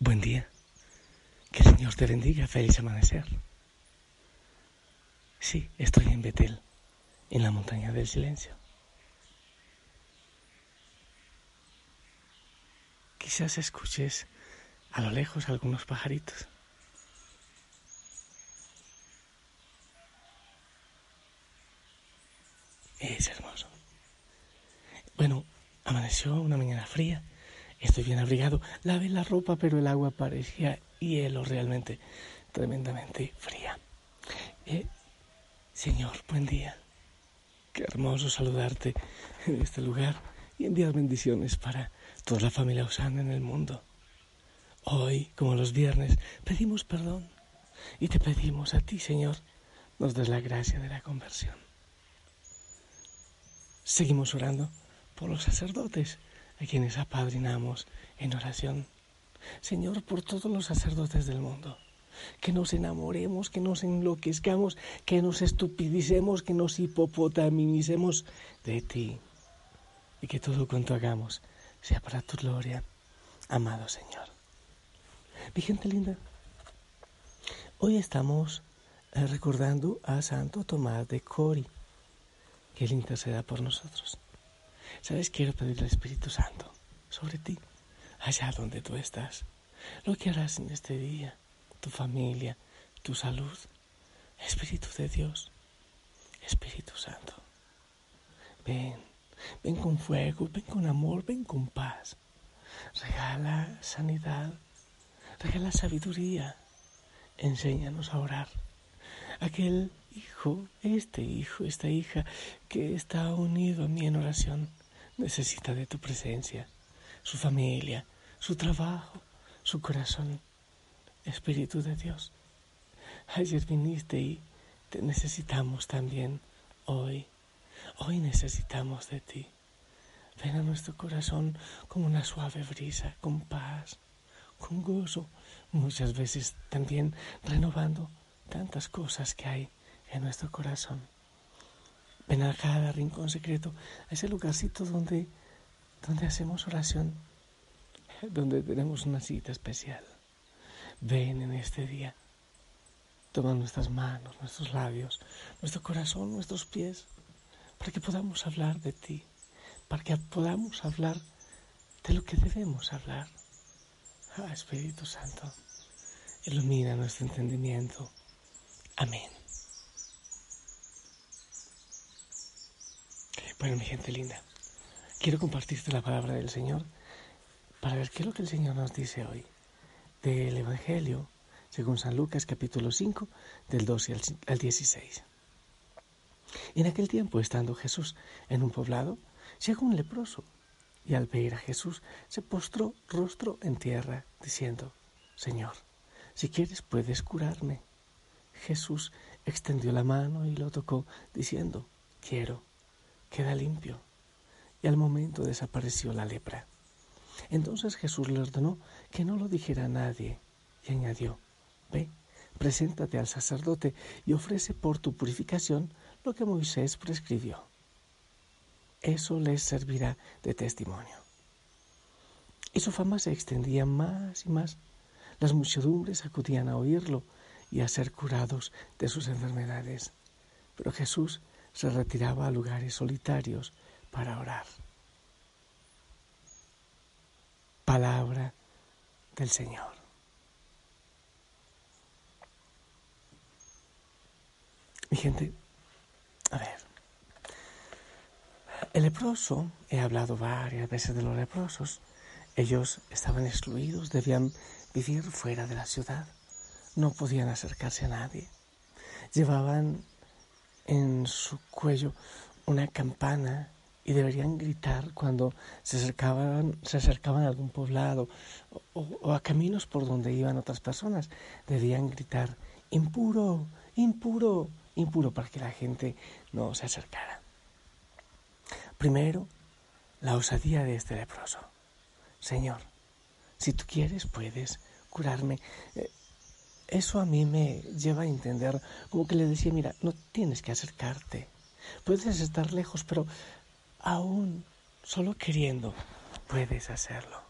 Buen día. Que el Señor te bendiga. Feliz amanecer. Sí, estoy en Betel, en la montaña del silencio. Quizás escuches a lo lejos algunos pajaritos. Es hermoso. Bueno, amaneció una mañana fría Estoy bien abrigado. Lavé la ropa, pero el agua parecía hielo realmente tremendamente fría. Eh, señor, buen día. Qué hermoso saludarte en este lugar y enviar bendiciones para toda la familia Osana en el mundo. Hoy, como los viernes, pedimos perdón y te pedimos a ti, Señor, nos des la gracia de la conversión. Seguimos orando por los sacerdotes a quienes apadrinamos en oración. Señor, por todos los sacerdotes del mundo, que nos enamoremos, que nos enloquezcamos, que nos estupidicemos, que nos hipopotamicemos de ti y que todo cuanto hagamos sea para tu gloria, amado Señor. Mi gente linda, hoy estamos eh, recordando a Santo Tomás de Cori, que Él interceda por nosotros. ¿Sabes? Quiero pedir al Espíritu Santo sobre ti, allá donde tú estás. Lo que harás en este día, tu familia, tu salud. Espíritu de Dios, Espíritu Santo. Ven, ven con fuego, ven con amor, ven con paz. Regala sanidad, regala sabiduría. Enséñanos a orar. Aquel hijo, este hijo, esta hija que está unido a mí en oración necesita de tu presencia, su familia, su trabajo, su corazón. Espíritu de Dios, ayer viniste y te necesitamos también hoy. Hoy necesitamos de ti. Ven a nuestro corazón como una suave brisa, con paz, con gozo, muchas veces también renovando tantas cosas que hay en nuestro corazón. Ven a cada rincón secreto, a ese lugarcito donde, donde hacemos oración, donde tenemos una cita especial. Ven en este día. Toma nuestras manos, nuestros labios, nuestro corazón, nuestros pies, para que podamos hablar de ti, para que podamos hablar de lo que debemos hablar. Ah, Espíritu Santo, ilumina nuestro entendimiento. Amén. Bueno, mi gente linda, quiero compartirte la palabra del Señor para ver qué es lo que el Señor nos dice hoy del Evangelio según San Lucas capítulo 5 del 12 al 16. En aquel tiempo, estando Jesús en un poblado, llegó un leproso y al ver a Jesús se postró rostro en tierra, diciendo, Señor, si quieres puedes curarme. Jesús extendió la mano y lo tocó, diciendo, quiero queda limpio. Y al momento desapareció la lepra. Entonces Jesús le ordenó que no lo dijera a nadie y añadió, ve, preséntate al sacerdote y ofrece por tu purificación lo que Moisés prescribió. Eso les servirá de testimonio. Y su fama se extendía más y más. Las muchedumbres acudían a oírlo y a ser curados de sus enfermedades. Pero Jesús se retiraba a lugares solitarios para orar. Palabra del Señor. Mi gente, a ver, el leproso, he hablado varias veces de los leprosos, ellos estaban excluidos, debían vivir fuera de la ciudad, no podían acercarse a nadie, llevaban en su cuello una campana y deberían gritar cuando se acercaban, se acercaban a algún poblado o, a caminos por donde iban otras personas. Debían gritar, impuro, impuro, impuro, para que la gente no se acercara. Primero, la osadía de este leproso. Señor, si tú quieres, puedes curarme. Eh, eso a mí me lleva a entender, como que le decía, mira, no tienes que acercarte, puedes estar lejos, pero aún solo queriendo puedes hacerlo.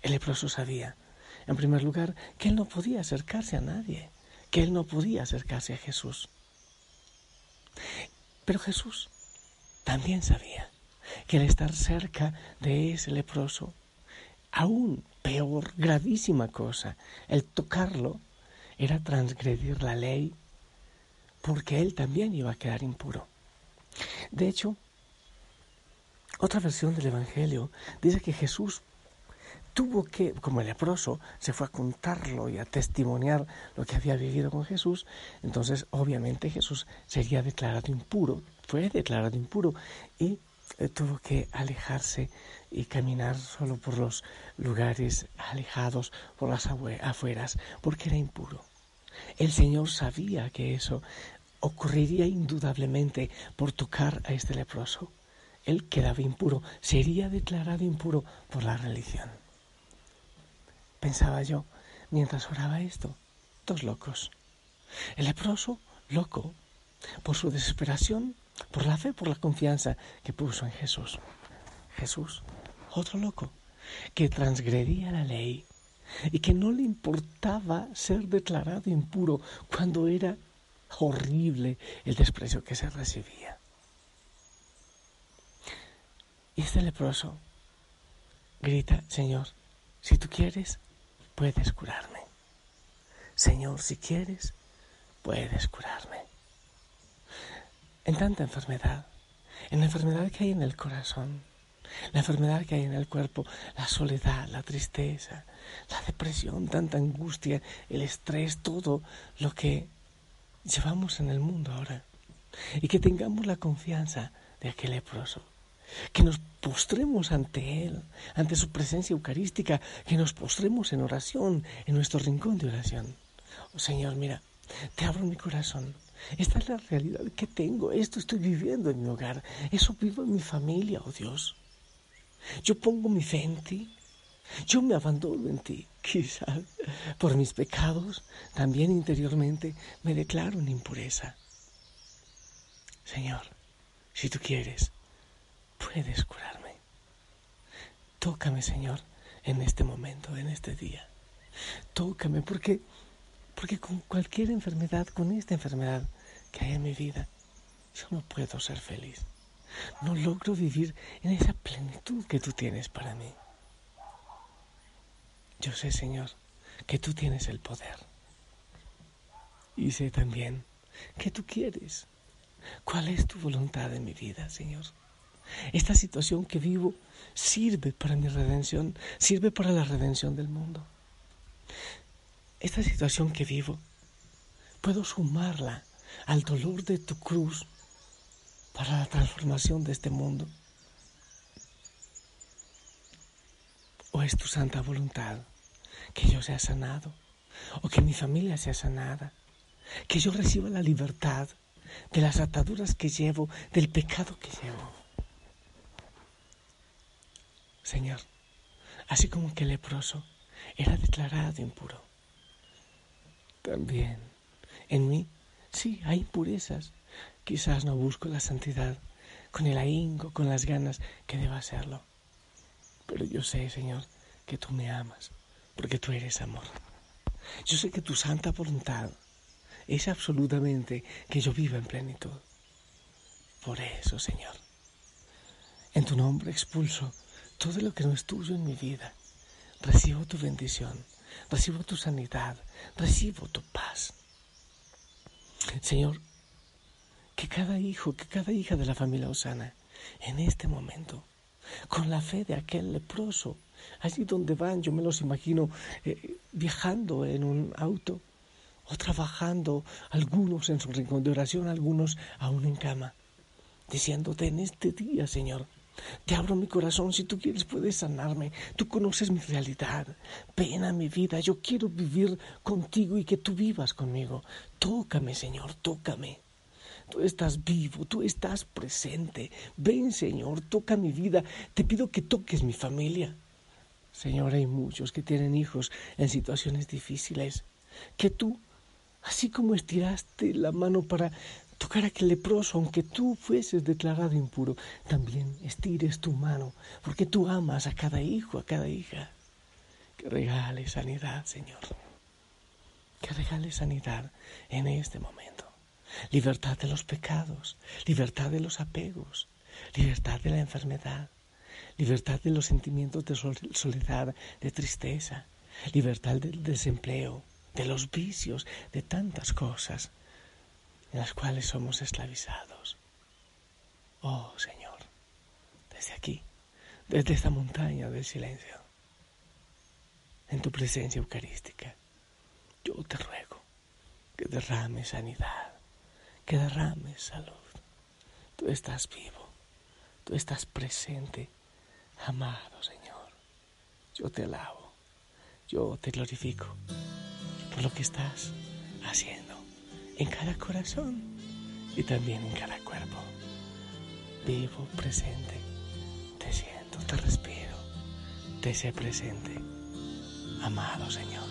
El leproso sabía, en primer lugar, que él no podía acercarse a nadie, que él no podía acercarse a Jesús. Pero Jesús también sabía que el estar cerca de ese leproso, aún peor, gravísima cosa, el tocarlo, era transgredir la ley, porque él también iba a quedar impuro. De hecho, otra versión del Evangelio dice que Jesús tuvo que, como el leproso, se fue a contarlo y a testimoniar lo que había vivido con Jesús, entonces obviamente Jesús sería declarado impuro, fue declarado impuro y tuvo que alejarse y caminar solo por los lugares alejados, por las afueras, porque era impuro. El Señor sabía que eso ocurriría indudablemente por tocar a este leproso. Él quedaba impuro, sería declarado impuro por la religión. Pensaba yo, mientras oraba esto, dos locos. El leproso, loco, por su desesperación, por la fe, por la confianza que puso en Jesús. Jesús, otro loco, que transgredía la ley y que no le importaba ser declarado impuro cuando era horrible el desprecio que se recibía. Y este leproso grita, Señor, si tú quieres, puedes curarme. Señor, si quieres, puedes curarme. En tanta enfermedad, en la enfermedad que hay en el corazón, la enfermedad que hay en el cuerpo, la soledad, la tristeza, la depresión, tanta angustia, el estrés, todo lo que llevamos en el mundo ahora. Y que tengamos la confianza de aquel leproso que nos postremos ante Él, ante su presencia eucarística, que nos postremos en oración, en nuestro rincón de oración. Oh, Señor, mira, te abro mi corazón. Esta es la realidad que tengo, esto estoy viviendo en mi hogar, eso vivo en mi familia, oh Dios. Yo pongo mi fe en ti, yo me abandono en ti, quizás por mis pecados, también interiormente me declaro en impureza. Señor, si tú quieres, puedes curarme. Tócame, Señor, en este momento, en este día. Tócame, porque, porque con cualquier enfermedad, con esta enfermedad que hay en mi vida, yo no puedo ser feliz. No logro vivir en esa plenitud que tú tienes para mí. Yo sé, Señor, que tú tienes el poder. Y sé también que tú quieres. ¿Cuál es tu voluntad en mi vida, Señor? Esta situación que vivo sirve para mi redención, sirve para la redención del mundo. Esta situación que vivo, puedo sumarla al dolor de tu cruz para la transformación de este mundo. ¿O es tu santa voluntad que yo sea sanado? ¿O que mi familia sea sanada? ¿Que yo reciba la libertad de las ataduras que llevo, del pecado que llevo? Señor, así como que el leproso era declarado impuro. También en mí, sí, hay impurezas. Quizás no busco la santidad con el ahínco, con las ganas que deba hacerlo. Pero yo sé, Señor, que tú me amas, porque tú eres amor. Yo sé que tu santa voluntad es absolutamente que yo viva en plenitud. Por eso, Señor, en tu nombre expulso todo lo que no es tuyo en mi vida. Recibo tu bendición, recibo tu sanidad, recibo tu paz. Señor, que cada hijo, que cada hija de la familia Osana, en este momento, con la fe de aquel leproso, allí donde van, yo me los imagino eh, viajando en un auto o trabajando, algunos en su rincón de oración, algunos aún en cama, diciéndote en este día, Señor, te abro mi corazón, si tú quieres puedes sanarme. Tú conoces mi realidad. Ven a mi vida, yo quiero vivir contigo y que tú vivas conmigo. Tócame, Señor, tócame. Tú estás vivo, tú estás presente. Ven, Señor, toca mi vida. Te pido que toques mi familia. Señor, hay muchos que tienen hijos en situaciones difíciles. Que tú, así como estiraste la mano para tocar a aquel leproso, aunque tú fueses declarado impuro, también estires tu mano, porque tú amas a cada hijo, a cada hija. que regale sanidad, Señor. Que regale sanidad en este momento. Libertad de los pecados, libertad de los apegos, libertad de la enfermedad, libertad de los sentimientos de soledad, de tristeza, libertad del desempleo, de los vicios, de tantas cosas en las cuales somos esclavizados. Oh Señor, desde aquí, desde esta montaña del silencio, en tu presencia eucarística, yo te ruego que derrames sanidad, que derrames salud. Tú estás vivo, tú estás presente, amado Señor. Yo te alabo, yo te glorifico por lo que estás haciendo en cada corazón y también en cada cuerpo. Vivo, presente, te siento, te respiro, te sé presente, amado Señor.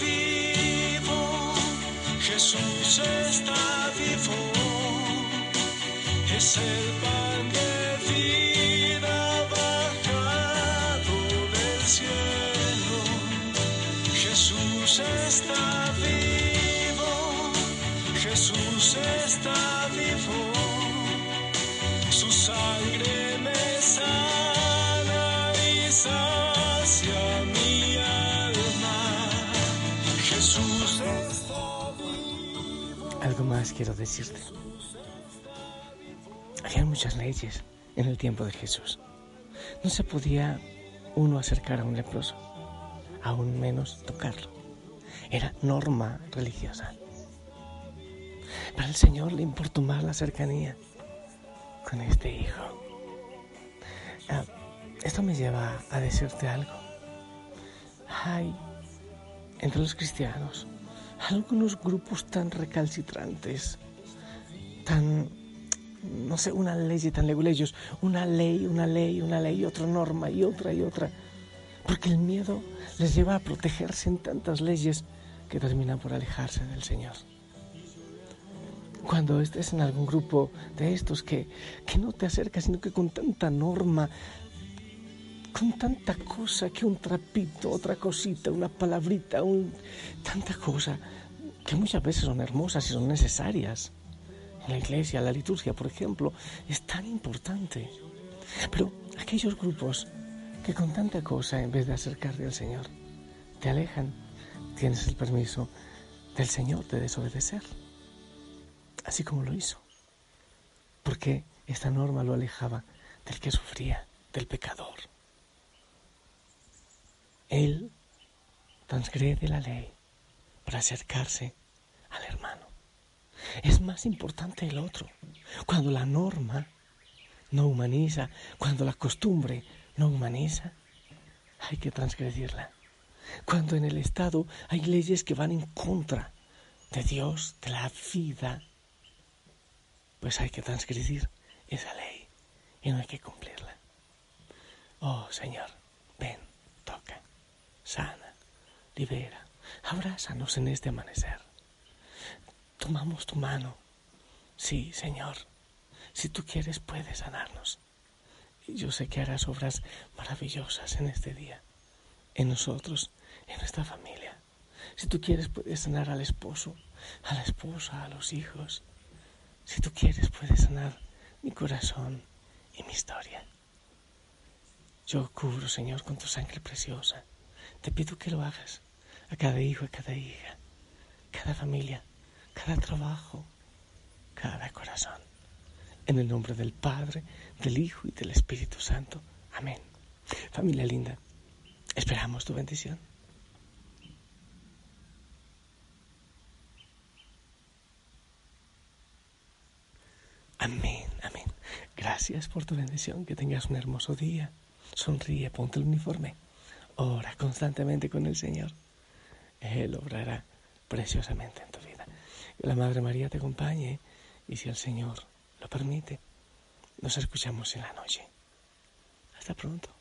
Vivo, Jesús está vivo, es el pan de vida bajado del cielo. Jesús está vivo, Jesús está Algo más quiero decirte. Había muchas leyes en el tiempo de Jesús. No se podía uno acercar a un leproso, aún menos tocarlo. Era norma religiosa. Pero al Señor le importó más la cercanía con este hijo. Ah, esto me lleva a decirte algo. Hay entre los cristianos algunos grupos tan recalcitrantes, tan, no sé, una ley tan leguleyos, una ley, una ley, una ley, otra norma y otra y otra, porque el miedo les lleva a protegerse en tantas leyes que terminan por alejarse del Señor. Cuando estés en algún grupo de estos que, que no te acercas, sino que con tanta norma con tanta cosa que un trapito, otra cosita, una palabrita, un, tanta cosa que muchas veces son hermosas y son necesarias. En la iglesia, la liturgia, por ejemplo, es tan importante. Pero aquellos grupos que con tanta cosa, en vez de acercarte al Señor, te alejan, tienes el permiso del Señor de desobedecer. Así como lo hizo. Porque esta norma lo alejaba del que sufría, del pecador. Él transgrede la ley para acercarse al hermano. Es más importante el otro. Cuando la norma no humaniza, cuando la costumbre no humaniza, hay que transgredirla. Cuando en el Estado hay leyes que van en contra de Dios, de la vida, pues hay que transgredir esa ley y no hay que cumplirla. Oh Señor, sana, libera, abrázanos en este amanecer. Tomamos tu mano. Sí, Señor, si tú quieres puedes sanarnos. Y yo sé que harás obras maravillosas en este día, en nosotros, en nuestra familia. Si tú quieres puedes sanar al esposo, a la esposa, a los hijos. Si tú quieres puedes sanar mi corazón y mi historia. Yo cubro, Señor, con tu sangre preciosa. Te pido que lo hagas a cada hijo, a cada hija, cada familia, cada trabajo, cada corazón. En el nombre del Padre, del Hijo y del Espíritu Santo. Amén. Familia linda, esperamos tu bendición. Amén, amén. Gracias por tu bendición. Que tengas un hermoso día. Sonríe, ponte el uniforme. Ora constantemente con el Señor. Él obrará preciosamente en tu vida. Que la Madre María te acompañe y si el Señor lo permite, nos escuchamos en la noche. Hasta pronto.